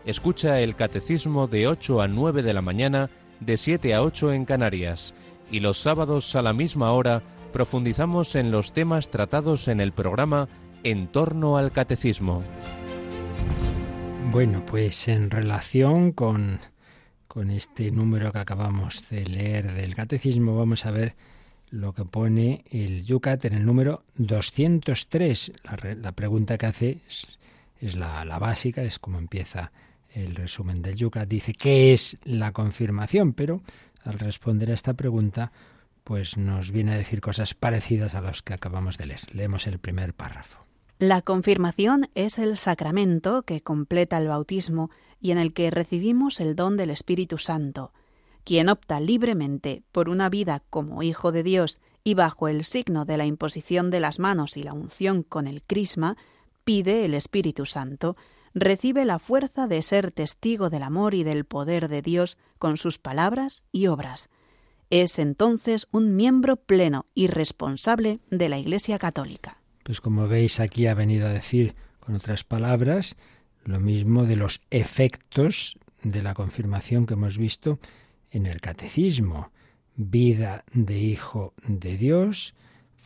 Escucha el catecismo de 8 a 9 de la mañana, de 7 a 8 en Canarias. Y los sábados a la misma hora profundizamos en los temas tratados en el programa En torno al catecismo.
Bueno, pues en relación con, con este número que acabamos de leer del catecismo, vamos a ver lo que pone el Yucat en el número 203. La, la pregunta que hace es es la, básica, es como empieza el resumen del Yucat. Dice, ¿qué es la confirmación? Pero al responder a esta pregunta, pues nos viene a decir cosas parecidas a las que acabamos de leer. Leemos el primer párrafo.
La confirmación es el sacramento que completa el bautismo y en el que recibimos el don del Espíritu Santo. Quien opta libremente por una vida como hijo de Dios y bajo el signo de la imposición de las manos y la unción con el crisma, pide el Espíritu Santo, recibe la fuerza de ser testigo del amor y del poder de Dios con sus palabras y obras. Es entonces un miembro pleno y responsable de la Iglesia Católica.
Pues como veis aquí ha venido a decir con otras palabras lo mismo de los efectos de la confirmación que hemos visto en el catecismo. Vida de hijo de Dios,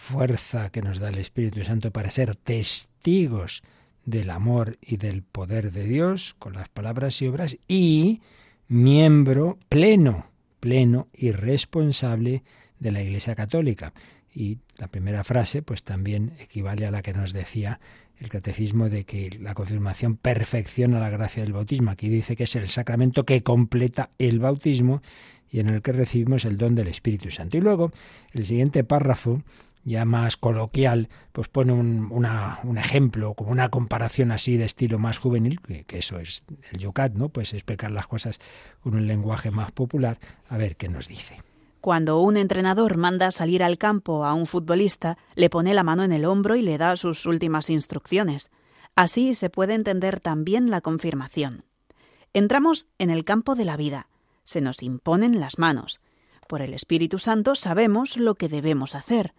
fuerza que nos da el Espíritu Santo para ser testigos del amor y del poder de Dios con las palabras y obras y miembro pleno, pleno y responsable de la Iglesia Católica. Y la primera frase pues también equivale a la que nos decía el catecismo de que la confirmación perfecciona la gracia del bautismo. Aquí dice que es el sacramento que completa el bautismo y en el que recibimos el don del Espíritu Santo. Y luego el siguiente párrafo ya más coloquial, pues pone un, ejemplo, como una comparación así de estilo más juvenil, que, que, eso es el yucat, ¿no? Pues explicar las cosas con un lenguaje más popular, a ver qué nos dice.
Cuando un entrenador manda salir al campo a un futbolista, le pone la mano en el hombro y le da sus últimas instrucciones. Así se puede entender también la confirmación. Entramos en el campo de la vida. Se nos imponen las manos. Por el Espíritu Santo sabemos lo que debemos hacer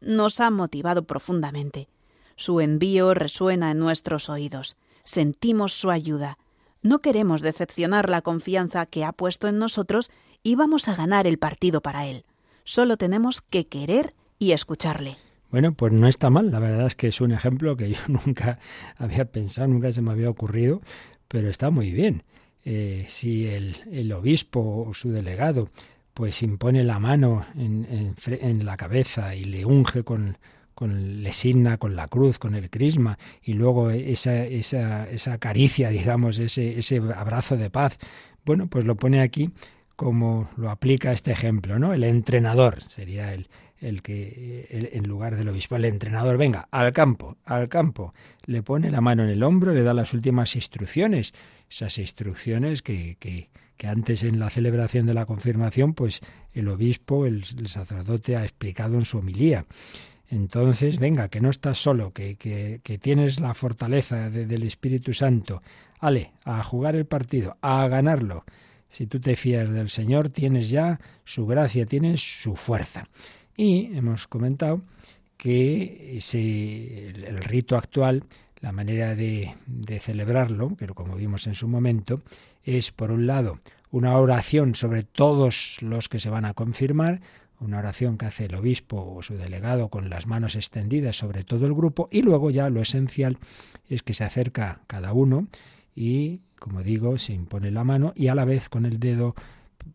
nos ha motivado profundamente. Su envío resuena en nuestros oídos. Sentimos su ayuda. No queremos decepcionar la confianza que ha puesto en nosotros y vamos a ganar el partido para él. Solo tenemos que querer y escucharle.
Bueno, pues no está mal. La verdad es que es un ejemplo que yo nunca había pensado, nunca se me había ocurrido, pero está muy bien. Eh, si el, el obispo o su delegado pues impone la mano en, en, la cabeza y le unge con, con, le signa con la cruz, con el crisma, y luego esa, esa, esa caricia, digamos, ese, ese abrazo de paz, bueno, pues lo pone aquí como lo aplica este ejemplo, ¿no? El entrenador sería el, el que, en lugar del obispo, el entrenador, venga, al campo, al campo, le pone la mano en el hombro, le da las últimas instrucciones, esas instrucciones que que antes en la celebración de la confirmación, pues el obispo, el, sacerdote ha explicado en su homilía. Entonces, venga, que no estás solo, que, que, que tienes la fortaleza del Espíritu Santo. Ale, a jugar el partido, a ganarlo. Si tú te fías del Señor, tienes ya su gracia, tienes su fuerza. Y hemos comentado que ese, el, rito actual, la manera de, celebrarlo, pero como vimos en su momento, es, por un lado, una oración sobre todos los que se van a confirmar, una oración que hace el obispo o su delegado con las manos extendidas sobre todo el grupo, y luego ya lo esencial es que se acerca cada uno y, como digo, se impone la mano y a la vez con el dedo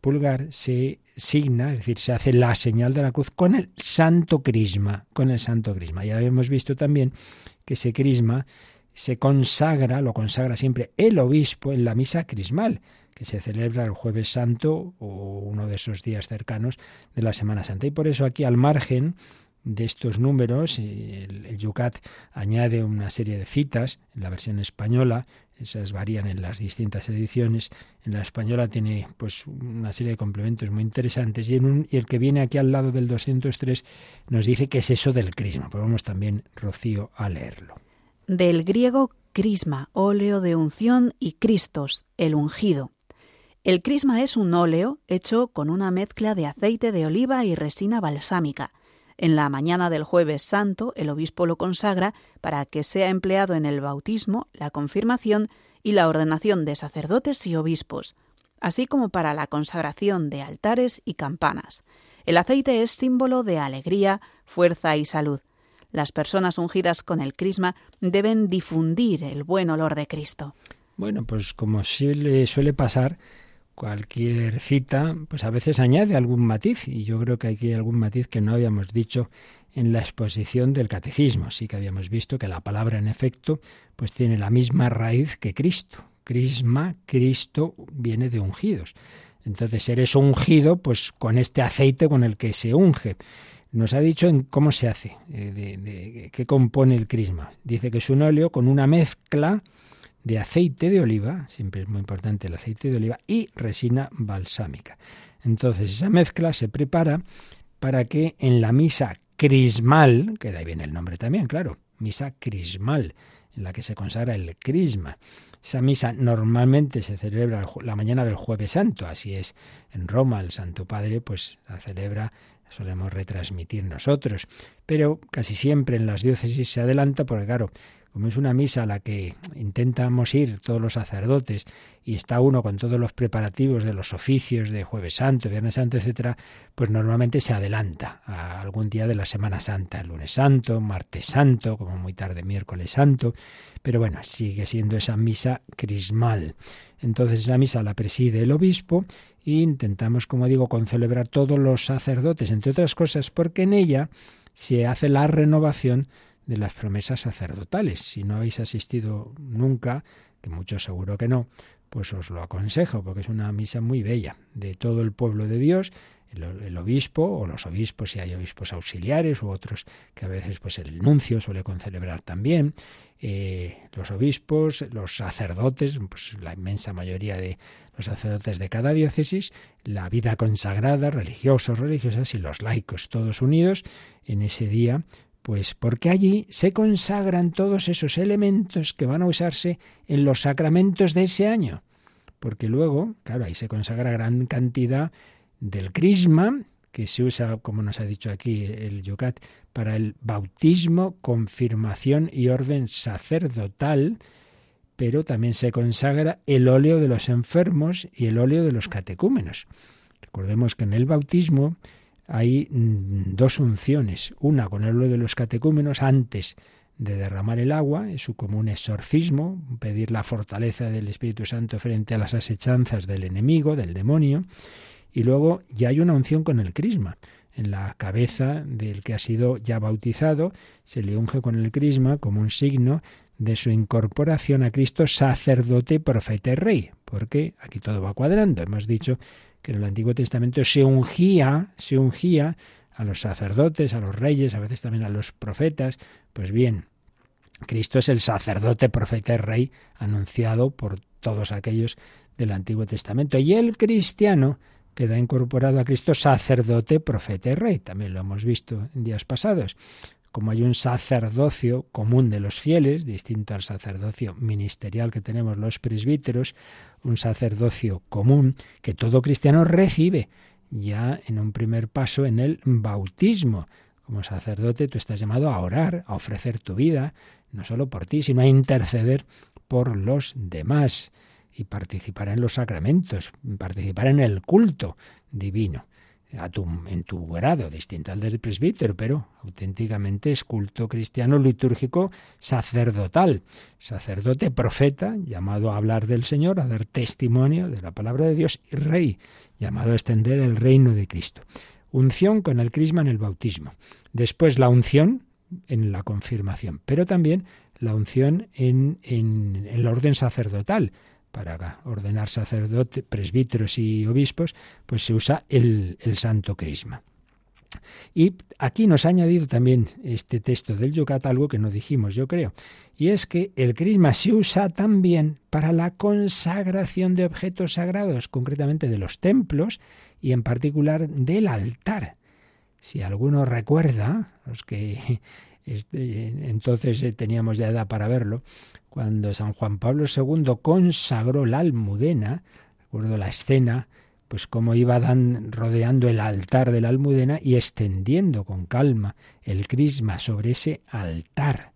pulgar se signa, es decir, se hace la señal de la cruz con el santo crisma, con el santo crisma. Ya hemos visto también que ese crisma se consagra, lo consagra siempre el obispo en la misa crismal, que se celebra el jueves santo o uno de esos días cercanos de la Semana Santa. Y por eso aquí al margen de estos números, el, el, Yucat añade una serie de citas en la versión española, esas varían en las distintas ediciones. En la española tiene pues una serie de complementos muy interesantes y, en un, el que viene aquí al lado del 203 nos dice que es eso del crisma. Pues vamos también, Rocío, a leerlo
del griego crisma, óleo de unción, y Cristos, el ungido. El crisma es un óleo hecho con una mezcla de aceite de oliva y resina balsámica. En la mañana del jueves santo, el obispo lo consagra para que sea empleado en el bautismo, la confirmación y la ordenación de sacerdotes y obispos, así como para la consagración de altares y campanas. El aceite es símbolo de alegría, fuerza y salud. Las personas ungidas con el crisma deben difundir el buen olor de Cristo.
Bueno, pues como suele, pasar, cualquier cita, pues a veces añade algún matiz, y yo creo que aquí hay algún matiz que no habíamos dicho en la exposición del catecismo. Sí que habíamos visto que la palabra, en efecto, pues tiene la misma raíz que Cristo. Crisma, Cristo viene de ungidos. Entonces eres ungido, pues con este aceite con el que se unge. Nos ha dicho en cómo se hace, eh, de, qué compone el crisma. Dice que es un óleo con una mezcla de aceite de oliva, siempre es muy importante el aceite de oliva, y resina balsámica. Entonces esa mezcla se prepara para que en la misa crismal, que de ahí el nombre también, claro, misa crismal, en la que se consagra el crisma. Esa misa normalmente se celebra la mañana del jueves santo, así es en Roma, el Santo Padre pues la celebra solemos retransmitir nosotros, pero casi siempre en las diócesis se adelanta porque claro, como es una misa a la que intentamos ir todos los sacerdotes y está uno con todos los preparativos de los oficios de Jueves Santo, Viernes Santo, etcétera, pues normalmente se adelanta a algún día de la Semana Santa, lunes Santo, martes Santo, como muy tarde miércoles Santo, pero bueno, sigue siendo esa misa crismal. Entonces esa misa la preside el obispo e intentamos, como digo, concelebrar todos los sacerdotes, entre otras cosas, porque en ella se hace la renovación de las promesas sacerdotales. Si no habéis asistido nunca, que muchos seguro que no, pues os lo aconsejo, porque es una misa muy bella de todo el pueblo de Dios, el, obispo o los obispos, si hay obispos auxiliares u otros que a veces pues el nuncio suele concelebrar también, eh, los obispos, los sacerdotes, pues la inmensa mayoría de los sacerdotes de cada diócesis, la vida consagrada, religiosos, religiosas y los laicos, todos unidos en ese día pues porque allí se consagran todos esos elementos que van a usarse en los sacramentos de ese año. Porque luego, claro, ahí se consagra gran cantidad del crisma, que se usa, como nos ha dicho aquí el Yucat, para el bautismo, confirmación y orden sacerdotal, pero también se consagra el óleo de los enfermos y el óleo de los catecúmenos. Recordemos que en el bautismo hay mm, dos unciones, una con el óleo de los catecúmenos antes de derramar el agua, es su común exorcismo, pedir la fortaleza del Espíritu Santo frente a las asechanzas del enemigo, del demonio, y luego ya hay una unción con el crisma. En la cabeza del que ha sido ya bautizado se le unge con el crisma como un signo de su incorporación a Cristo sacerdote, profeta y rey, porque aquí todo va cuadrando. Hemos dicho que en el Antiguo Testamento se ungía, se ungía a los sacerdotes, a los reyes, a veces también a los profetas. Pues bien, Cristo es el sacerdote, profeta y rey anunciado por todos aquellos del Antiguo Testamento. Y el cristiano queda incorporado a Cristo sacerdote, profeta y rey. También lo hemos visto en días pasados como hay un sacerdocio común de los fieles, distinto al sacerdocio ministerial que tenemos los presbíteros, un sacerdocio común que todo cristiano recibe ya en un primer paso en el bautismo. Como sacerdote tú estás llamado a orar, a ofrecer tu vida, no solo por ti, sino a interceder por los demás y participar en los sacramentos, participar en el culto divino en tu grado, distinto al del presbítero, pero auténticamente es culto cristiano litúrgico sacerdotal, sacerdote profeta, llamado a hablar del Señor, a dar testimonio de la palabra de Dios, y rey, llamado a extender el reino de Cristo. Unción con el crisma en el bautismo. Después la unción en la confirmación, pero también la unción en, en el orden sacerdotal para ordenar sacerdotes, presbíteros y obispos, pues se usa el, el santo crisma. Y aquí nos ha añadido también este texto del Yucat algo que no dijimos, yo creo, y es que el crisma se usa también para la consagración de objetos sagrados, concretamente de los templos y en particular del altar. Si alguno recuerda, los que este, entonces eh, teníamos ya edad para verlo, cuando San Juan Pablo II consagró la almudena, recuerdo la escena, pues cómo iba dan, rodeando el altar de la almudena y extendiendo con calma el crisma sobre ese altar.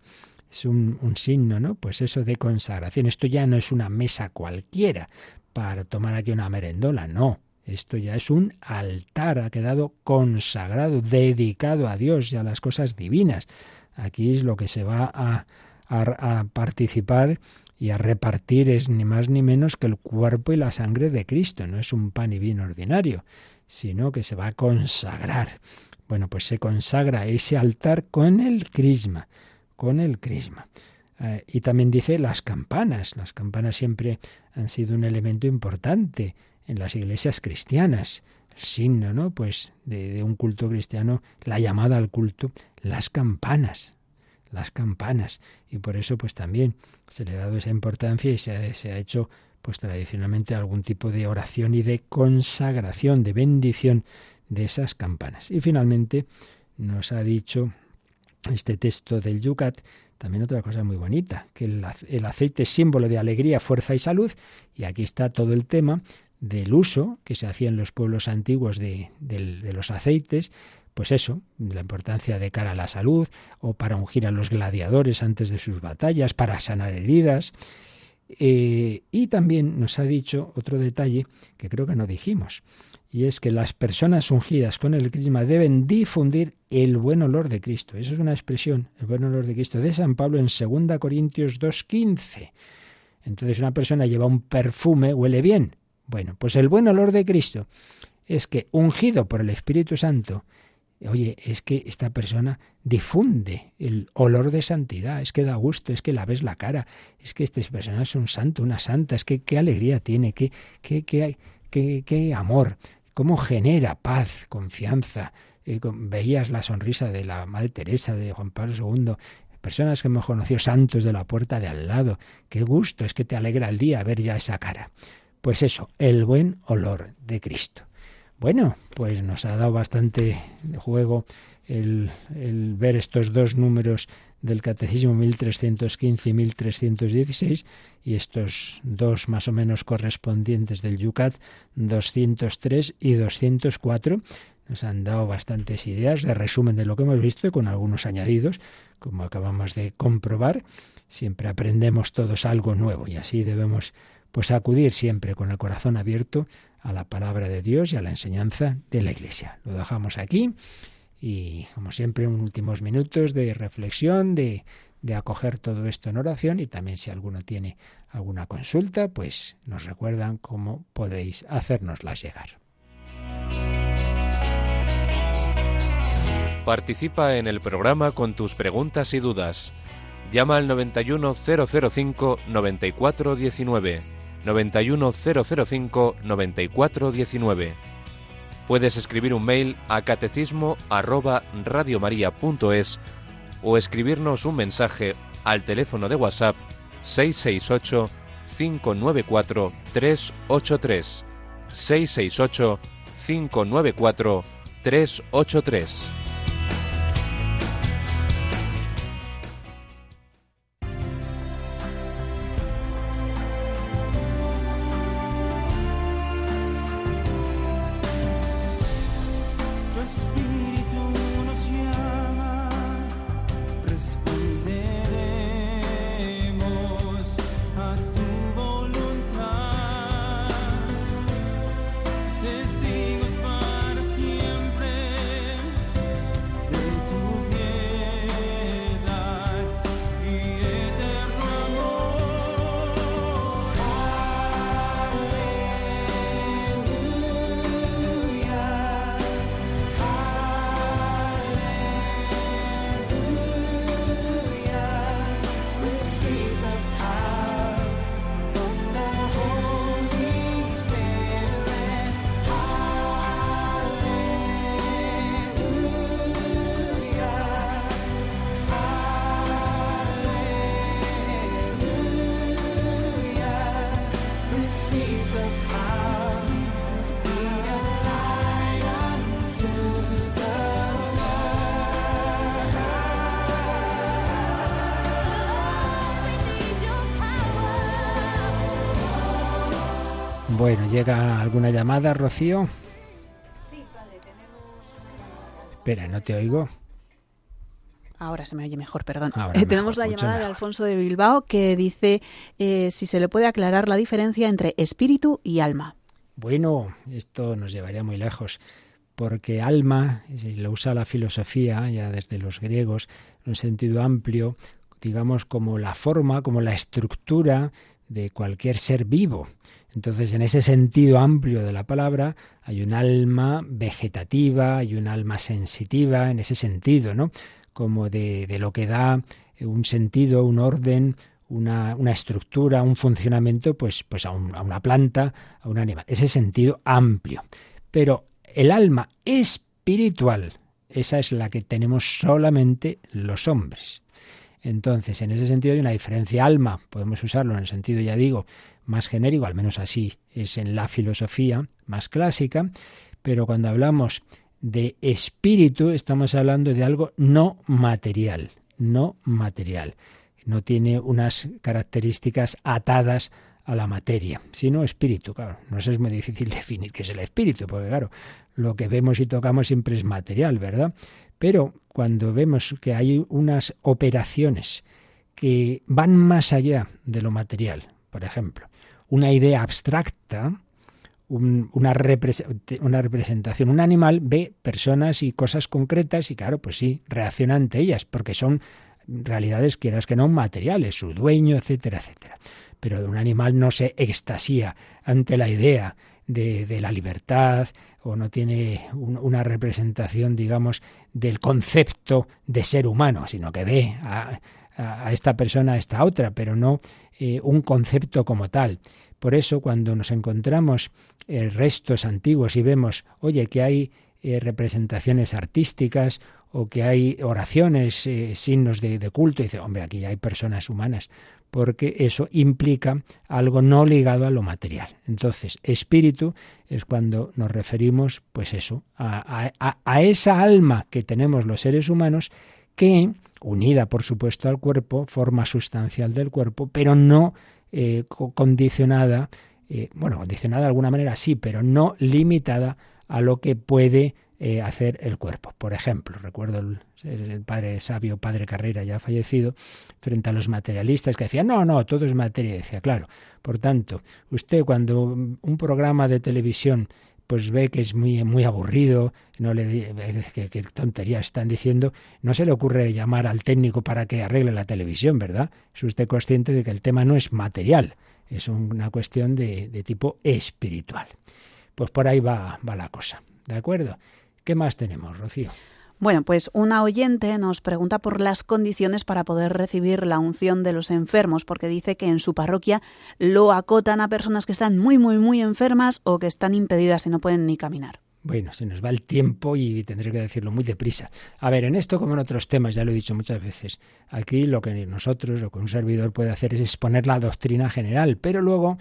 Es un, un signo, ¿no? Pues eso de consagración. Esto ya no es una mesa cualquiera para tomar aquí una merendola, no. Esto ya es un altar, ha quedado consagrado, dedicado a Dios y a las cosas divinas. Aquí es lo que se va a, a, participar y a repartir es ni más ni menos que el cuerpo y la sangre de Cristo. No es un pan y vino ordinario, sino que se va a consagrar. Bueno, pues se consagra ese altar con el crisma, con el crisma. Eh, y también dice las campanas. Las campanas siempre han sido un elemento importante en las iglesias cristianas. El signo, ¿no? Pues de, de un culto cristiano, la llamada al culto, las campanas. Las campanas. Y por eso, pues también se le ha dado esa importancia y se ha, hecho, pues tradicionalmente, algún tipo de oración y de consagración, de bendición de esas campanas. Y finalmente nos ha dicho este texto del Yucat también otra cosa muy bonita, que el, aceite es símbolo de alegría, fuerza y salud, y aquí está todo el tema del uso que se hacía en los pueblos antiguos de, los aceites, pues eso, la importancia de cara a la salud, o para ungir a los gladiadores antes de sus batallas, para sanar heridas. Eh, y también nos ha dicho otro detalle que creo que no dijimos, y es que las personas ungidas con el crisma deben difundir el buen olor de Cristo. Eso es una expresión, el buen olor de Cristo, de San Pablo en 2 Corintios 2.15. Entonces una persona lleva un perfume, huele bien. Bueno, pues el buen olor de Cristo es que ungido por el Espíritu Santo, oye, es que esta persona difunde el olor de santidad, es que da gusto, es que la ves la cara, es que esta persona es un santo, una santa, es que qué alegría tiene, qué, qué, qué, qué, qué amor cómo genera paz, confianza. Eh, veías la sonrisa de la Madre Teresa, de Juan Pablo II, personas que hemos conocido santos de la puerta de al lado. Qué gusto, es que te alegra el día ver ya esa cara. Pues eso, el buen olor de Cristo. Bueno, pues nos ha dado bastante juego el, el ver estos dos números del Catecismo 1315 y 1316 y estos dos más o menos correspondientes del Yucat 203 y 204 nos han dado bastantes ideas de resumen de lo que hemos visto y con algunos añadidos, como acabamos de comprobar. Siempre aprendemos todos algo nuevo y así debemos pues acudir siempre con el corazón abierto a la palabra de Dios y a la enseñanza de la Iglesia. Lo dejamos aquí y como siempre, últimos minutos de reflexión, de, de acoger todo esto en oración y también si alguno tiene alguna consulta, pues nos recuerdan cómo podéis hacérnoslas llegar.
Participa en el programa con tus preguntas y dudas. Llama al 91005 9419. 91005 9419 Puedes escribir un mail a catecismo arroba o escribirnos un mensaje al teléfono de WhatsApp 668 594 383 668 594 383
llamada, Rocío?
Sí, padre, tenemos...
Espera, no te oigo.
Ahora se me oye mejor, perdón. Eh, tenemos la llamada de Alfonso de Bilbao que dice eh, si se le puede aclarar la diferencia entre espíritu y alma.
Bueno, esto nos llevaría muy lejos, porque alma, si lo usa la filosofía ya desde los griegos, en un sentido amplio, digamos como la forma, como la estructura de cualquier ser vivo. Entonces, en ese sentido amplio de la palabra, hay un alma vegetativa, hay un alma sensitiva, en ese sentido, ¿no? Como de, lo que da un sentido, un orden, una, estructura, un funcionamiento, pues, pues a, a una planta, a un animal. Ese sentido amplio. Pero el alma espiritual, esa es la que tenemos solamente los hombres. Entonces, en ese sentido hay una diferencia alma, podemos usarlo en el sentido, ya digo, más genérico, al menos así es en la filosofía más clásica, pero cuando hablamos de espíritu estamos hablando de algo no material, no material. No tiene unas características atadas a la materia, sino espíritu. Claro, no es muy difícil definir qué es el espíritu, porque claro, lo que vemos y tocamos siempre es material, ¿verdad? Pero cuando vemos que hay unas operaciones que van más allá de lo material, por ejemplo, una idea abstracta, una, representación. Un animal ve personas y cosas concretas y claro, pues sí, reacciona ante ellas, porque son realidades, quieras que no, materiales, su dueño, etcétera, etcétera. Pero un animal no se extasía ante la idea de, de la libertad o no tiene una representación, digamos, del concepto de ser humano, sino que ve a, a esta persona, a esta otra, pero no eh, un concepto como tal. Por eso, cuando nos encontramos eh, restos antiguos y vemos, oye, que hay eh, representaciones artísticas o que hay oraciones, signos de, culto, y dice, hombre, aquí hay personas humanas, porque eso implica algo no ligado a lo material. Entonces, espíritu es cuando nos referimos, pues eso, a, a esa alma que tenemos los seres humanos que unida por supuesto al cuerpo, forma sustancial del cuerpo, pero no eh, condicionada, eh, bueno, condicionada de alguna manera sí, pero no limitada a lo que puede eh, hacer el cuerpo. Por ejemplo, recuerdo el, padre sabio, padre Carrera, ya fallecido, frente a los materialistas que decían, no, no, todo es materia. decía, claro, por tanto, usted cuando un programa de televisión pues ve que es muy, muy aburrido, no le que, que tonterías están diciendo, no se le ocurre llamar al técnico para que arregle la televisión, ¿verdad? Es usted consciente de que el tema no es material, es una cuestión de, de tipo espiritual. Pues por ahí va, va la cosa, ¿de acuerdo? ¿Qué más tenemos, Rocío?
Bueno, pues una oyente nos pregunta por las condiciones para poder recibir la unción de los enfermos, porque dice que en su parroquia lo acotan a personas que están muy, muy, muy enfermas o que están impedidas y no pueden ni caminar.
Bueno, se nos va el tiempo y tendré que decirlo muy deprisa. A ver, en esto como en otros temas, ya lo he dicho muchas veces, aquí lo que nosotros, lo que un servidor puede hacer es exponer la doctrina general, pero luego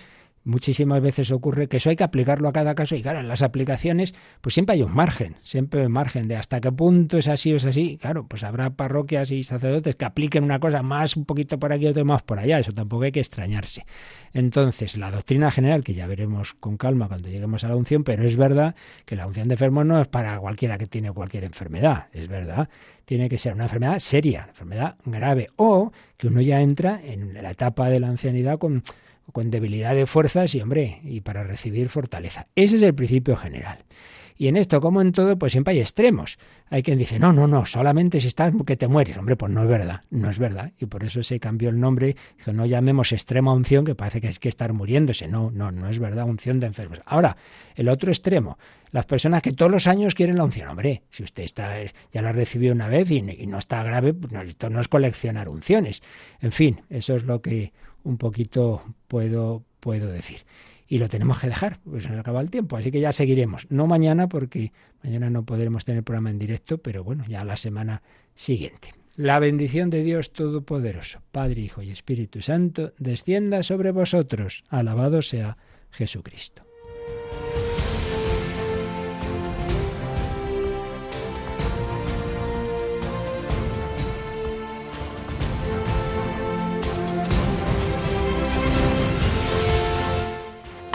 muchísimas veces ocurre que eso hay que aplicarlo a cada caso y claro, en las aplicaciones pues siempre hay un margen, siempre hay un margen de hasta qué punto es así o es así. Claro, pues habrá parroquias y sacerdotes que apliquen una cosa más un poquito por aquí, otro más por allá, eso tampoco hay que extrañarse. Entonces, la doctrina general, que ya veremos con calma cuando lleguemos a la unción, pero es verdad que la unción de enfermos no es para cualquiera que tiene cualquier enfermedad, es verdad. Tiene que ser una enfermedad seria, una enfermedad grave, o que uno ya entra en la etapa de la ancianidad con con debilidad de fuerzas y, hombre, y para recibir fortaleza. Ese es el principio general. Y en esto, como en todo, pues siempre hay extremos. Hay quien dice, no, no, no, solamente si estás que te mueres. Hombre, pues no es verdad, no es verdad. Y por eso se cambió el nombre, dijo, no llamemos extrema unción, que parece que es que estar muriéndose. No, no, no es verdad, unción de enfermos. Ahora, el otro extremo, las personas que todos los años quieren la unción. Hombre, si usted está, ya la recibió una vez y, no está grave, pues esto no es coleccionar unciones. En fin, eso es lo que un poquito puedo, puedo decir. Y lo tenemos que dejar, pues se nos acaba el tiempo. Así que ya seguiremos. No mañana, porque mañana no podremos tener programa en directo, pero bueno, ya la semana siguiente. La bendición de Dios Todopoderoso, Padre, Hijo y Espíritu Santo, descienda sobre vosotros. Alabado sea Jesucristo.